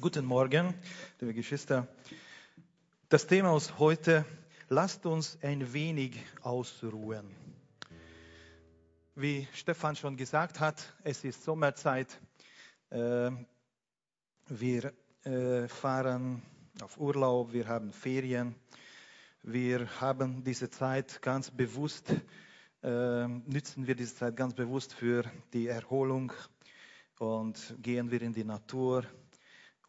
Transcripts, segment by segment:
Guten Morgen, liebe Geschwister. Das Thema ist heute, lasst uns ein wenig ausruhen. Wie Stefan schon gesagt hat, es ist Sommerzeit. Äh, wir äh, fahren auf Urlaub, wir haben Ferien. Wir haben diese Zeit ganz bewusst, äh, nützen wir diese Zeit ganz bewusst für die Erholung und gehen wir in die Natur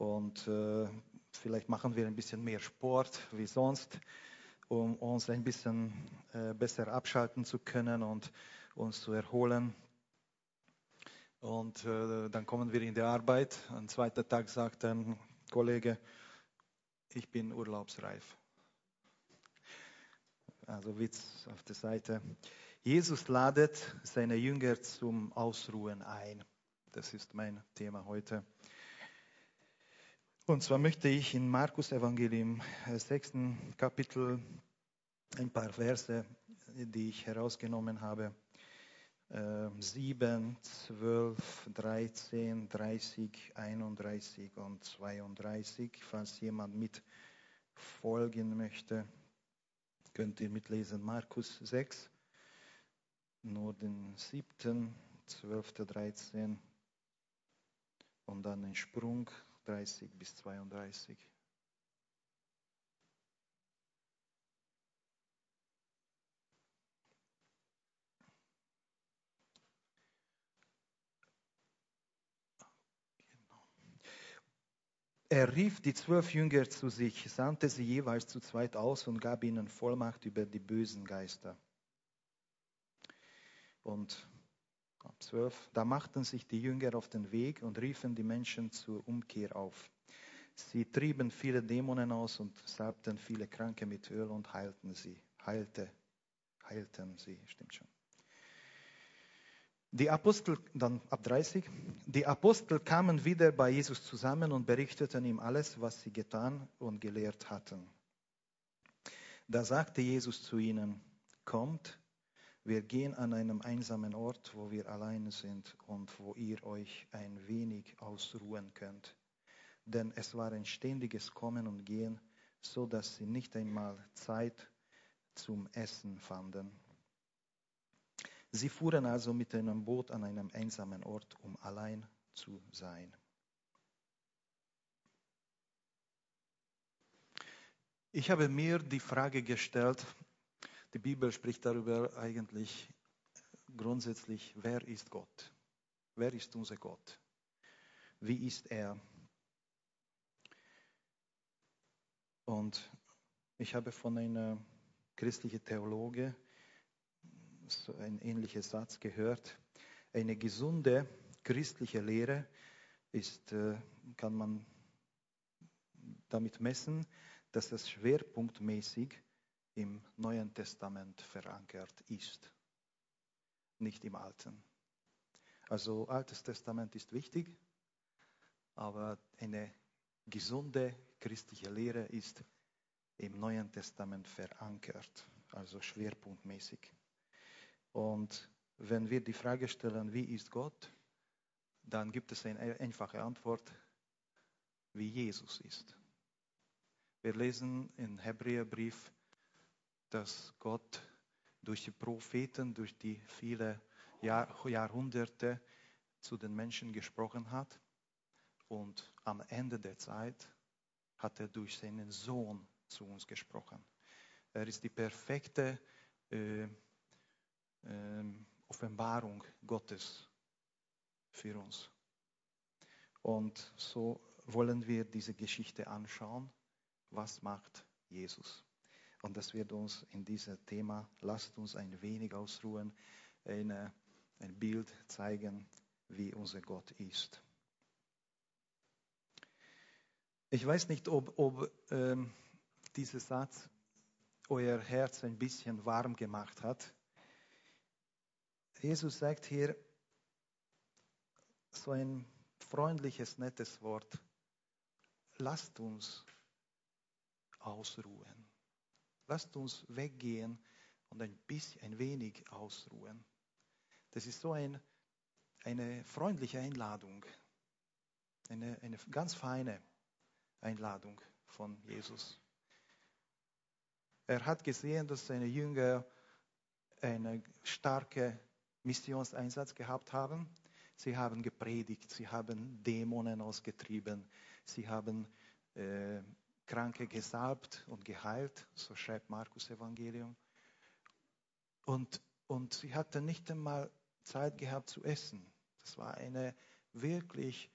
und äh, vielleicht machen wir ein bisschen mehr Sport wie sonst, um uns ein bisschen äh, besser abschalten zu können und uns zu erholen. Und äh, dann kommen wir in die Arbeit. Am zweiten Tag sagt ein Kollege, ich bin urlaubsreif. Also Witz auf der Seite. Jesus ladet seine Jünger zum Ausruhen ein. Das ist mein Thema heute. Und zwar möchte ich in Markus Evangelium, äh, sechsten Kapitel, ein paar Verse, die ich herausgenommen habe, 7, 12, 13, 30, 31 und 32. Falls jemand mitfolgen möchte, könnt ihr mitlesen. Markus 6, nur den 7., 12., 13 und dann ein Sprung 30 bis 32. Er rief die zwölf Jünger zu sich, sandte sie jeweils zu zweit aus und gab ihnen Vollmacht über die bösen Geister. Und 12. Da machten sich die Jünger auf den Weg und riefen die Menschen zur Umkehr auf. Sie trieben viele Dämonen aus und salbten viele Kranke mit Öl und heilten sie. Heilte, heilten sie, stimmt schon. Die Apostel, dann ab 30, die Apostel kamen wieder bei Jesus zusammen und berichteten ihm alles, was sie getan und gelehrt hatten. Da sagte Jesus zu ihnen, kommt, wir gehen an einem einsamen Ort, wo wir allein sind und wo ihr euch ein wenig ausruhen könnt. Denn es war ein ständiges Kommen und Gehen, so dass sie nicht einmal Zeit zum Essen fanden. Sie fuhren also mit einem Boot an einem einsamen Ort, um allein zu sein. Ich habe mir die Frage gestellt, die Bibel spricht darüber eigentlich grundsätzlich, wer ist Gott? Wer ist unser Gott? Wie ist er? Und ich habe von einer christlichen Theologe so ein ähnlicher Satz gehört. Eine gesunde christliche Lehre ist, äh, kann man damit messen, dass es schwerpunktmäßig im Neuen Testament verankert ist, nicht im Alten. Also Altes Testament ist wichtig, aber eine gesunde christliche Lehre ist im Neuen Testament verankert, also schwerpunktmäßig. Und wenn wir die Frage stellen, wie ist Gott, dann gibt es eine einfache Antwort, wie Jesus ist. Wir lesen im Hebräerbrief dass Gott durch die Propheten, durch die viele Jahr, Jahrhunderte zu den Menschen gesprochen hat. Und am Ende der Zeit hat er durch seinen Sohn zu uns gesprochen. Er ist die perfekte äh, äh, Offenbarung Gottes für uns. Und so wollen wir diese Geschichte anschauen. Was macht Jesus? Und das wird uns in diesem Thema, lasst uns ein wenig ausruhen, eine, ein Bild zeigen, wie unser Gott ist. Ich weiß nicht, ob, ob ähm, dieser Satz euer Herz ein bisschen warm gemacht hat. Jesus sagt hier so ein freundliches, nettes Wort. Lasst uns ausruhen. Lasst uns weggehen und ein bisschen, ein wenig ausruhen. Das ist so ein, eine freundliche Einladung, eine, eine ganz feine. Einladung von Jesus. Er hat gesehen, dass seine Jünger einen starken Missionseinsatz gehabt haben. Sie haben gepredigt, sie haben Dämonen ausgetrieben, sie haben äh, Kranke gesalbt und geheilt, so schreibt Markus Evangelium. Und, und sie hatten nicht einmal Zeit gehabt zu essen. Das war eine wirklich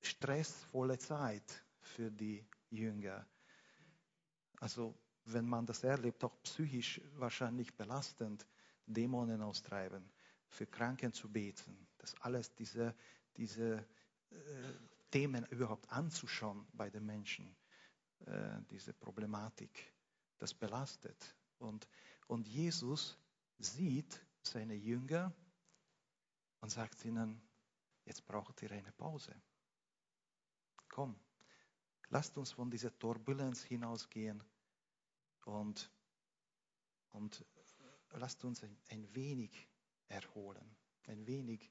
stressvolle Zeit für die Jünger. Also wenn man das erlebt, auch psychisch wahrscheinlich belastend, Dämonen austreiben, für Kranken zu beten, das alles diese, diese äh, Themen überhaupt anzuschauen bei den Menschen, äh, diese Problematik, das belastet. Und, und Jesus sieht seine Jünger und sagt ihnen, jetzt braucht ihr eine Pause. Komm, lasst uns von dieser Turbulenz hinausgehen und, und lasst uns ein, ein wenig erholen, ein wenig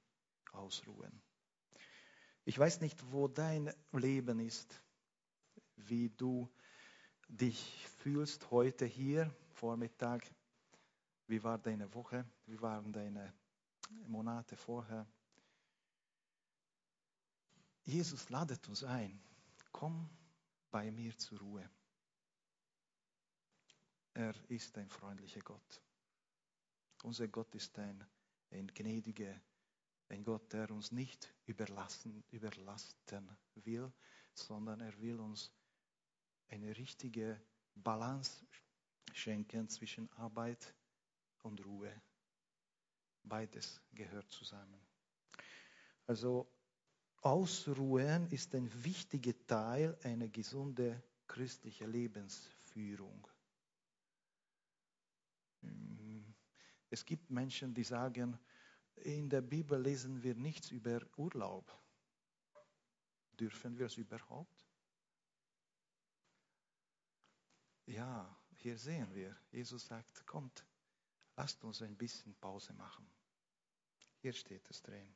ausruhen. Ich weiß nicht, wo dein Leben ist, wie du dich fühlst heute hier, Vormittag. Wie war deine Woche? Wie waren deine Monate vorher? Jesus ladet uns ein. Komm bei mir zur Ruhe. Er ist ein freundlicher Gott. Unser Gott ist ein, ein gnädiger, ein Gott, der uns nicht überlassen, überlasten will, sondern er will uns eine richtige Balance schenken zwischen Arbeit und Ruhe. Beides gehört zusammen. Also Ausruhen ist ein wichtiger Teil einer gesunden christlichen Lebensführung. Es gibt Menschen, die sagen, in der Bibel lesen wir nichts über Urlaub. Dürfen wir es überhaupt? Ja, hier sehen wir, Jesus sagt, kommt, lasst uns ein bisschen Pause machen. Hier steht es drin.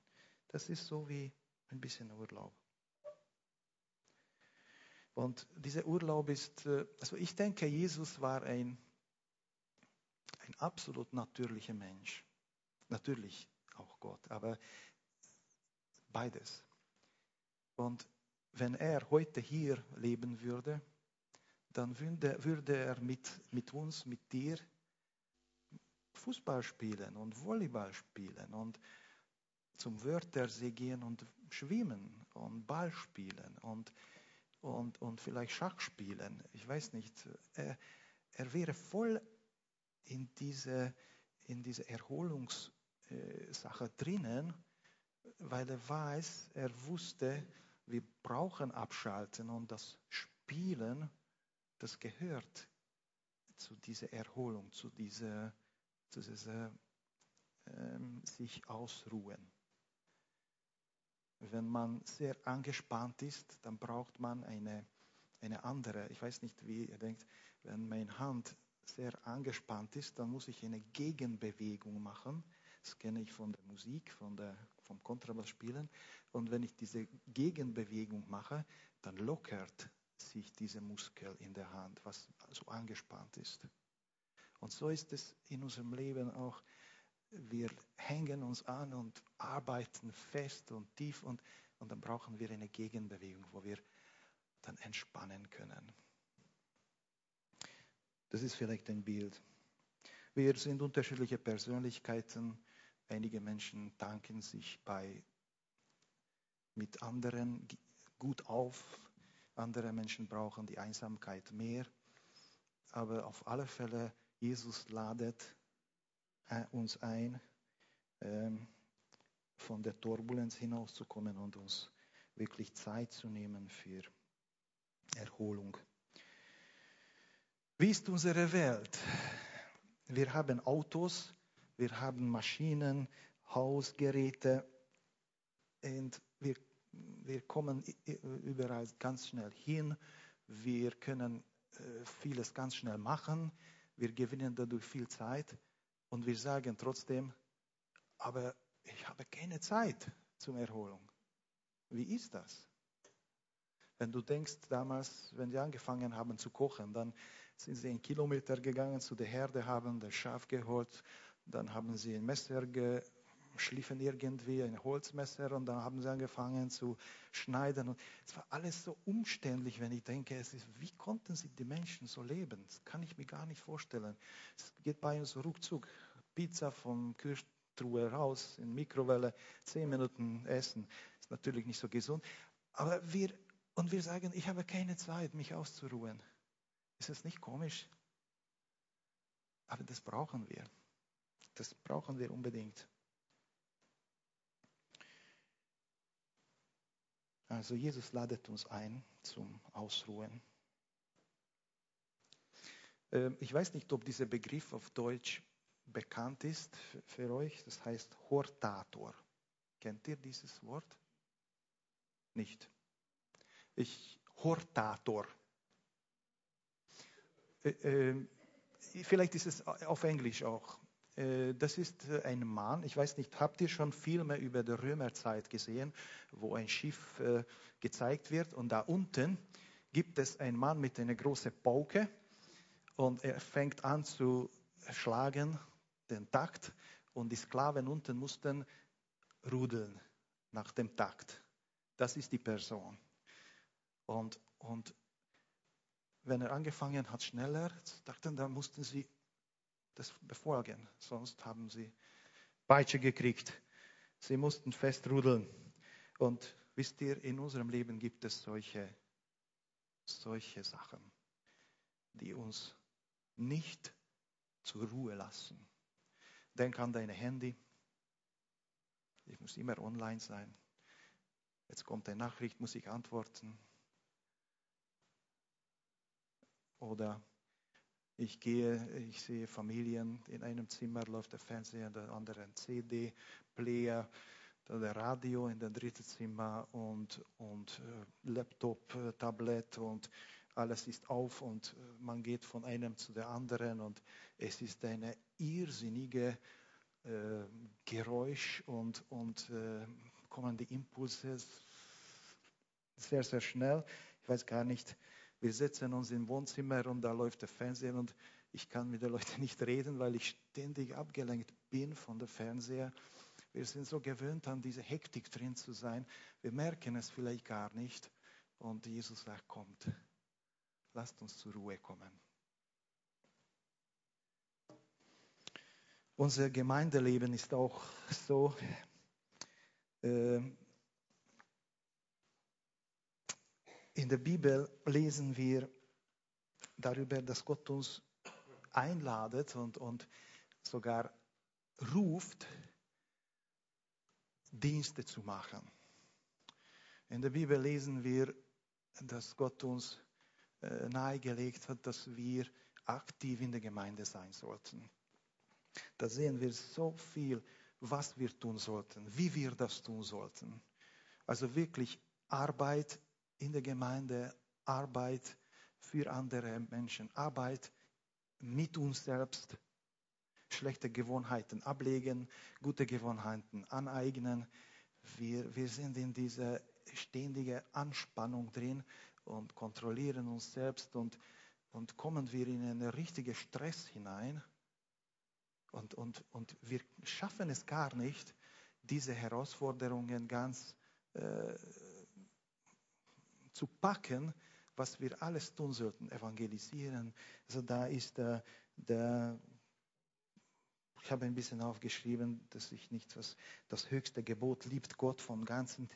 Das ist so wie ein bisschen Urlaub. Und dieser Urlaub ist, äh, also ich denke, Jesus war ein, ein absolut natürlicher Mensch. Natürlich auch Gott, aber beides. Und wenn er heute hier leben würde, dann würde, würde er mit, mit uns, mit dir Fußball spielen und Volleyball spielen und zum Wörthersee gehen und schwimmen und Ball spielen und, und, und vielleicht Schach spielen. Ich weiß nicht. Er, er wäre voll in diese, in diese Erholungssache drinnen, weil er weiß, er wusste, wir brauchen abschalten und das Spielen, das gehört zu dieser Erholung, zu dieser, zu dieser ähm, sich ausruhen. Wenn man sehr angespannt ist, dann braucht man eine, eine andere. Ich weiß nicht, wie ihr denkt, wenn meine Hand sehr angespannt ist, dann muss ich eine Gegenbewegung machen. Das kenne ich von der Musik, von der, vom Kontrabass spielen. Und wenn ich diese Gegenbewegung mache, dann lockert sich dieser Muskel in der Hand, was so angespannt ist. Und so ist es in unserem Leben auch wir hängen uns an und arbeiten fest und tief und, und dann brauchen wir eine Gegenbewegung, wo wir dann entspannen können. Das ist vielleicht ein Bild. Wir sind unterschiedliche Persönlichkeiten. Einige Menschen tanken sich bei, mit anderen gut auf. Andere Menschen brauchen die Einsamkeit mehr. Aber auf alle Fälle, Jesus ladet äh, uns ein, ähm, von der Turbulenz hinauszukommen und uns wirklich Zeit zu nehmen für Erholung. Wie ist unsere Welt? Wir haben Autos, wir haben Maschinen, Hausgeräte und wir, wir kommen überall ganz schnell hin. Wir können äh, vieles ganz schnell machen. Wir gewinnen dadurch viel Zeit. Und wir sagen trotzdem, aber ich habe keine Zeit zur Erholung. Wie ist das? Wenn du denkst, damals, wenn sie angefangen haben zu kochen, dann sind sie einen Kilometer gegangen zu der Herde, haben das Schaf geholt, dann haben sie ein Messer geschliffen irgendwie, ein Holzmesser und dann haben sie angefangen zu schneiden. Und es war alles so umständlich, wenn ich denke, es ist, wie konnten sie die Menschen so leben? Das kann ich mir gar nicht vorstellen. Es geht bei uns ruckzuck. Pizza vom Kühltruhe raus, in Mikrowelle, zehn Minuten essen. Ist natürlich nicht so gesund. Aber wir und wir sagen, ich habe keine Zeit, mich auszuruhen. Ist das nicht komisch? Aber das brauchen wir. Das brauchen wir unbedingt. Also Jesus ladet uns ein zum Ausruhen. Ähm, ich weiß nicht, ob dieser Begriff auf Deutsch bekannt ist für euch. Das heißt Hortator. Kennt ihr dieses Wort? Nicht. Ich, Hortator. Äh, äh, vielleicht ist es auf Englisch auch. Äh, das ist äh, ein Mann, ich weiß nicht, habt ihr schon Filme über die Römerzeit gesehen, wo ein Schiff äh, gezeigt wird und da unten gibt es einen Mann mit einer großen Pauke und er fängt an zu schlagen, den Takt, und die Sklaven unten mussten rudeln nach dem Takt. Das ist die Person. Und, und wenn er angefangen hat, schneller zu dachten, dann mussten sie das befolgen, sonst haben sie Peitsche gekriegt. Sie mussten festrudeln. Und wisst ihr, in unserem Leben gibt es solche, solche Sachen, die uns nicht zur Ruhe lassen. Denk an deine Handy. Ich muss immer online sein. Jetzt kommt eine Nachricht, muss ich antworten. Oder ich gehe, ich sehe Familien, in einem Zimmer läuft der Fernseher, in der anderen CD-Player, der Radio in dem dritten Zimmer und, und äh, Laptop, äh, Tablet und alles ist auf und äh, man geht von einem zu der anderen und es ist eine irrsinnige äh, Geräusch und, und äh, kommen die Impulse sehr, sehr schnell. Ich weiß gar nicht, wir setzen uns im Wohnzimmer und da läuft der Fernseher und ich kann mit den Leuten nicht reden, weil ich ständig abgelenkt bin von der Fernseher. Wir sind so gewöhnt an diese Hektik drin zu sein. Wir merken es vielleicht gar nicht. Und Jesus sagt, kommt, lasst uns zur Ruhe kommen. Unser Gemeindeleben ist auch so, äh, In der Bibel lesen wir darüber, dass Gott uns einladet und, und sogar ruft, Dienste zu machen. In der Bibel lesen wir, dass Gott uns äh, nahegelegt hat, dass wir aktiv in der Gemeinde sein sollten. Da sehen wir so viel, was wir tun sollten, wie wir das tun sollten. Also wirklich Arbeit in der Gemeinde, Arbeit für andere Menschen, Arbeit mit uns selbst, schlechte Gewohnheiten ablegen, gute Gewohnheiten aneignen. Wir, wir sind in dieser ständigen Anspannung drin und kontrollieren uns selbst und, und kommen wir in einen richtigen Stress hinein. Und, und, und wir schaffen es gar nicht, diese Herausforderungen ganz äh, zu packen, was wir alles tun sollten, evangelisieren. Also da ist der, der ich habe ein bisschen aufgeschrieben, dass ich nicht was, das höchste Gebot liebt Gott von ganzem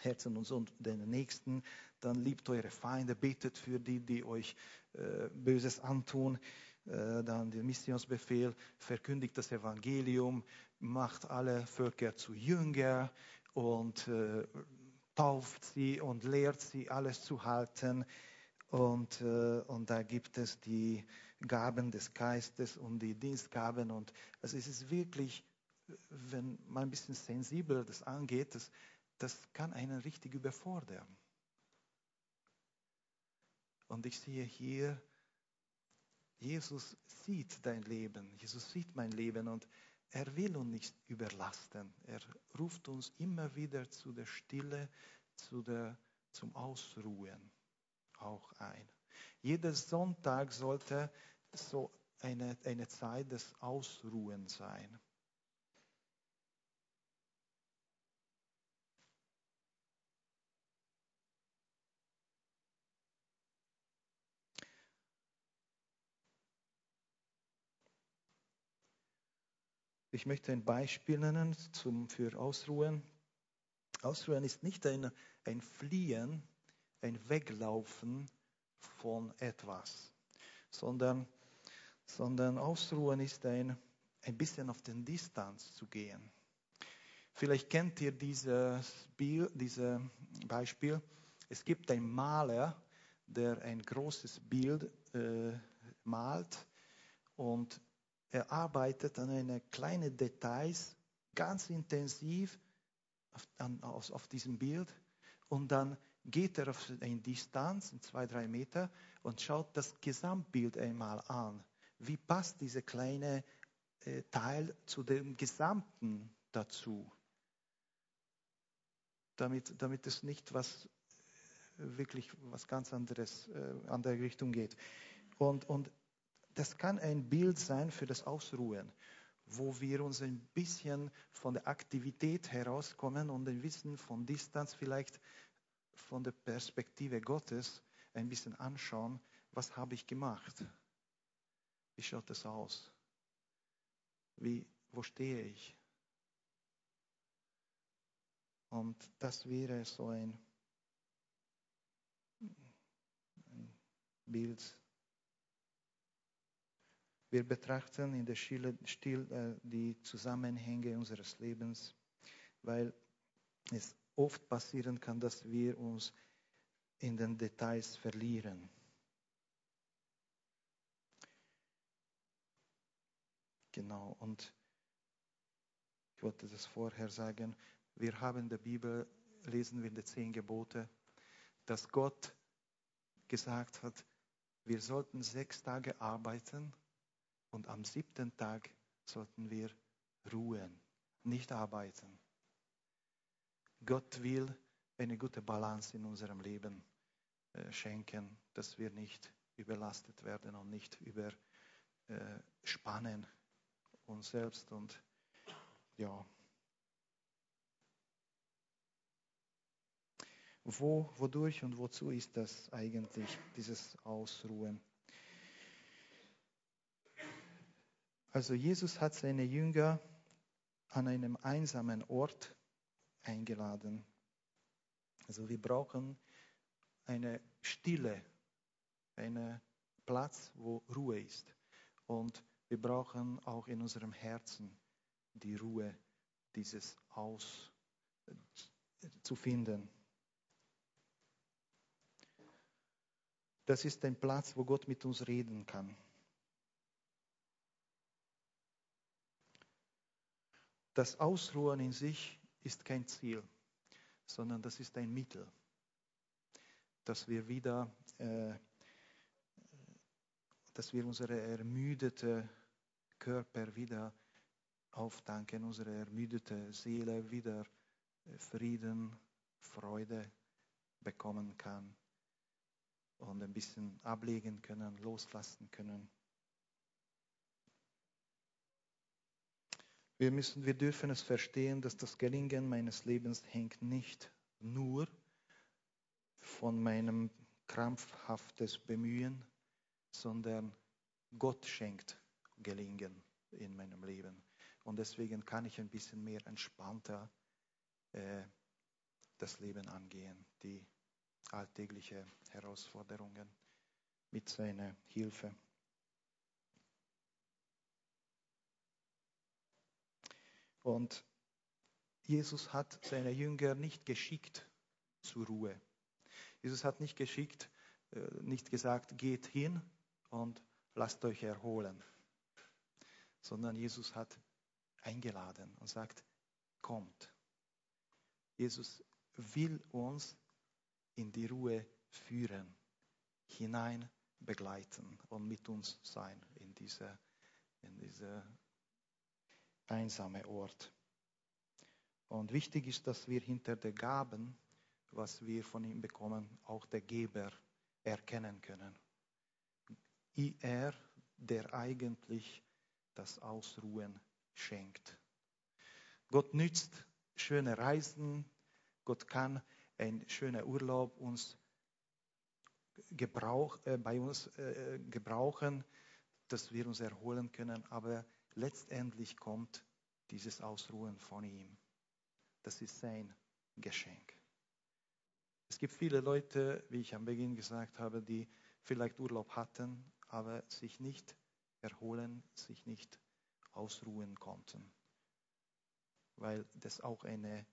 Herzen und, und den Nächsten. Dann liebt eure Feinde, betet für die, die euch äh, Böses antun. Äh, dann der Missionsbefehl, verkündigt das Evangelium, macht alle Völker zu Jünger und äh, tauft sie und lehrt sie, alles zu halten. Und, äh, und da gibt es die Gaben des Geistes und die Dienstgaben. Und also es ist wirklich, wenn man ein bisschen sensibel das angeht, das, das kann einen richtig überfordern. Und ich sehe hier, Jesus sieht dein Leben, Jesus sieht mein Leben und er will uns nicht überlasten. Er ruft uns immer wieder zu der Stille, zu der zum Ausruhen auch ein. Jeder Sonntag sollte so eine, eine Zeit des Ausruhens sein. Ich möchte ein Beispiel nennen zum, für Ausruhen. Ausruhen ist nicht ein, ein Fliehen, ein Weglaufen von etwas, sondern, sondern Ausruhen ist ein, ein bisschen auf den Distanz zu gehen. Vielleicht kennt ihr dieses, Bild, dieses Beispiel. Es gibt einen Maler, der ein großes Bild äh, malt und er arbeitet an einen kleinen Details ganz intensiv auf, an, auf, auf diesem Bild und dann geht er auf eine Distanz, zwei, drei Meter, und schaut das Gesamtbild einmal an. Wie passt dieser kleine äh, Teil zu dem Gesamten dazu? Damit, damit es nicht was äh, wirklich was ganz anderes, äh, andere Richtung geht. Und, und das kann ein Bild sein für das Ausruhen, wo wir uns ein bisschen von der Aktivität herauskommen und ein bisschen von Distanz vielleicht von der Perspektive Gottes ein bisschen anschauen, was habe ich gemacht? Wie schaut es aus? Wie, wo stehe ich? Und das wäre so ein, ein Bild. Wir betrachten in der Stille, Stil äh, die Zusammenhänge unseres Lebens, weil es oft passieren kann, dass wir uns in den Details verlieren. Genau, und ich wollte das vorher sagen, wir haben in der Bibel, lesen wir in den zehn Gebote, dass Gott gesagt hat, wir sollten sechs Tage arbeiten und am siebten Tag sollten wir ruhen, nicht arbeiten. Gott will eine gute Balance in unserem Leben äh, schenken, dass wir nicht überlastet werden und nicht überspannen äh, uns selbst und ja. Wo, wodurch und wozu ist das eigentlich, dieses Ausruhen? Also Jesus hat seine Jünger an einem einsamen Ort eingeladen. Also wir brauchen eine Stille, einen Platz, wo Ruhe ist. Und wir brauchen auch in unserem Herzen die Ruhe, dieses Aus zu finden. Das ist ein Platz, wo Gott mit uns reden kann. Das Ausruhen in sich ist kein Ziel, sondern das ist ein Mittel, dass wir wieder, äh, dass wir unsere ermüdete Körper wieder auftanken, unsere ermüdete Seele wieder äh, Frieden, Freude bekommen kann und ein bisschen ablegen können, loslassen können. Wir, müssen, wir dürfen es verstehen, dass das Gelingen meines Lebens hängt nicht nur von meinem krampfhaftes Bemühen, sondern Gott schenkt Gelingen in meinem Leben. Und deswegen kann ich ein bisschen mehr entspannter äh, das Leben angehen, die alltäglichen Herausforderungen mit seiner Hilfe. Und Jesus hat seine Jünger nicht geschickt zur Ruhe. Jesus hat nicht geschickt, äh, nicht gesagt, geht hin und lasst euch erholen, sondern Jesus hat eingeladen und sagt, kommt. Jesus will uns in die Ruhe führen, hinein begleiten und mit uns sein in dieser, in dieser einsame Ort. Und wichtig ist, dass wir hinter den Gaben, was wir von ihm bekommen, auch der Geber erkennen können. Er, der eigentlich das Ausruhen schenkt. Gott nützt schöne Reisen, Gott kann ein schöner Urlaub uns gebrauch, äh, bei uns äh, gebrauchen, dass wir uns erholen können, aber letztendlich kommt dieses Ausruhen von ihm. Das ist sein Geschenk. Es gibt viele Leute, wie ich am Beginn gesagt habe, die vielleicht Urlaub hatten, aber sich nicht erholen, sich nicht ausruhen konnten, weil das auch eine,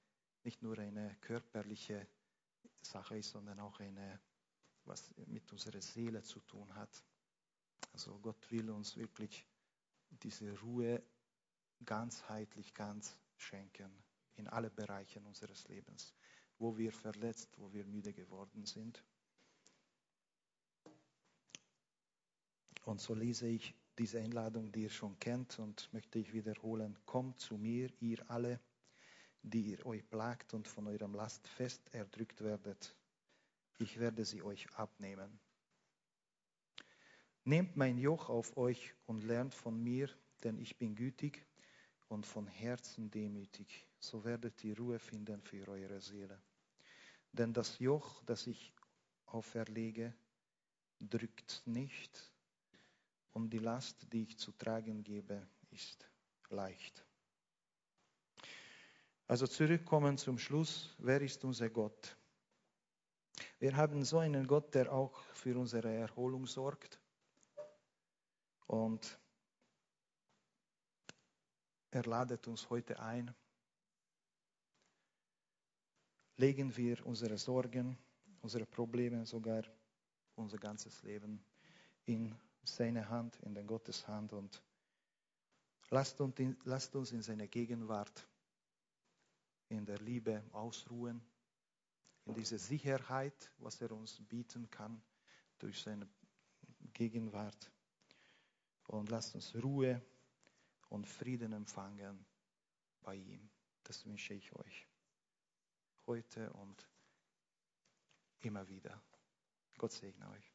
nicht nur eine körperliche Sache ist, sondern auch eine, was mit unserer Seele zu tun hat. Also Gott will uns wirklich diese Ruhe ganzheitlich ganz schenken in alle Bereiche unseres Lebens, wo wir verletzt, wo wir müde geworden sind. Und so lese ich diese Einladung, die ihr schon kennt, und möchte ich wiederholen. Kommt zu mir, ihr alle, die ihr euch plagt und von eurem Last fest erdrückt werdet. Ich werde sie euch abnehmen. Nehmt mein Joch auf euch und lernt von mir, denn ich bin gütig und von Herzen demütig. So werdet ihr Ruhe finden für eure Seele. Denn das Joch, das ich auferlege, drückt nicht und die Last, die ich zu tragen gebe, ist leicht. Also zurückkommen zum Schluss. Wer ist unser Gott? Wir haben so einen Gott, der auch für unsere Erholung sorgt. Und er ladet uns heute ein. Legen wir unsere Sorgen, unsere Probleme, sogar unser ganzes Leben in seine Hand, in den Gottes Hand und lasst uns, in, lasst uns in seiner Gegenwart, in der Liebe ausruhen, in dieser Sicherheit, was er uns bieten kann durch seine Gegenwart. Und lasst uns Ruhe und Frieden empfangen bei ihm. Das wünsche ich euch heute und immer wieder. Gott segne euch.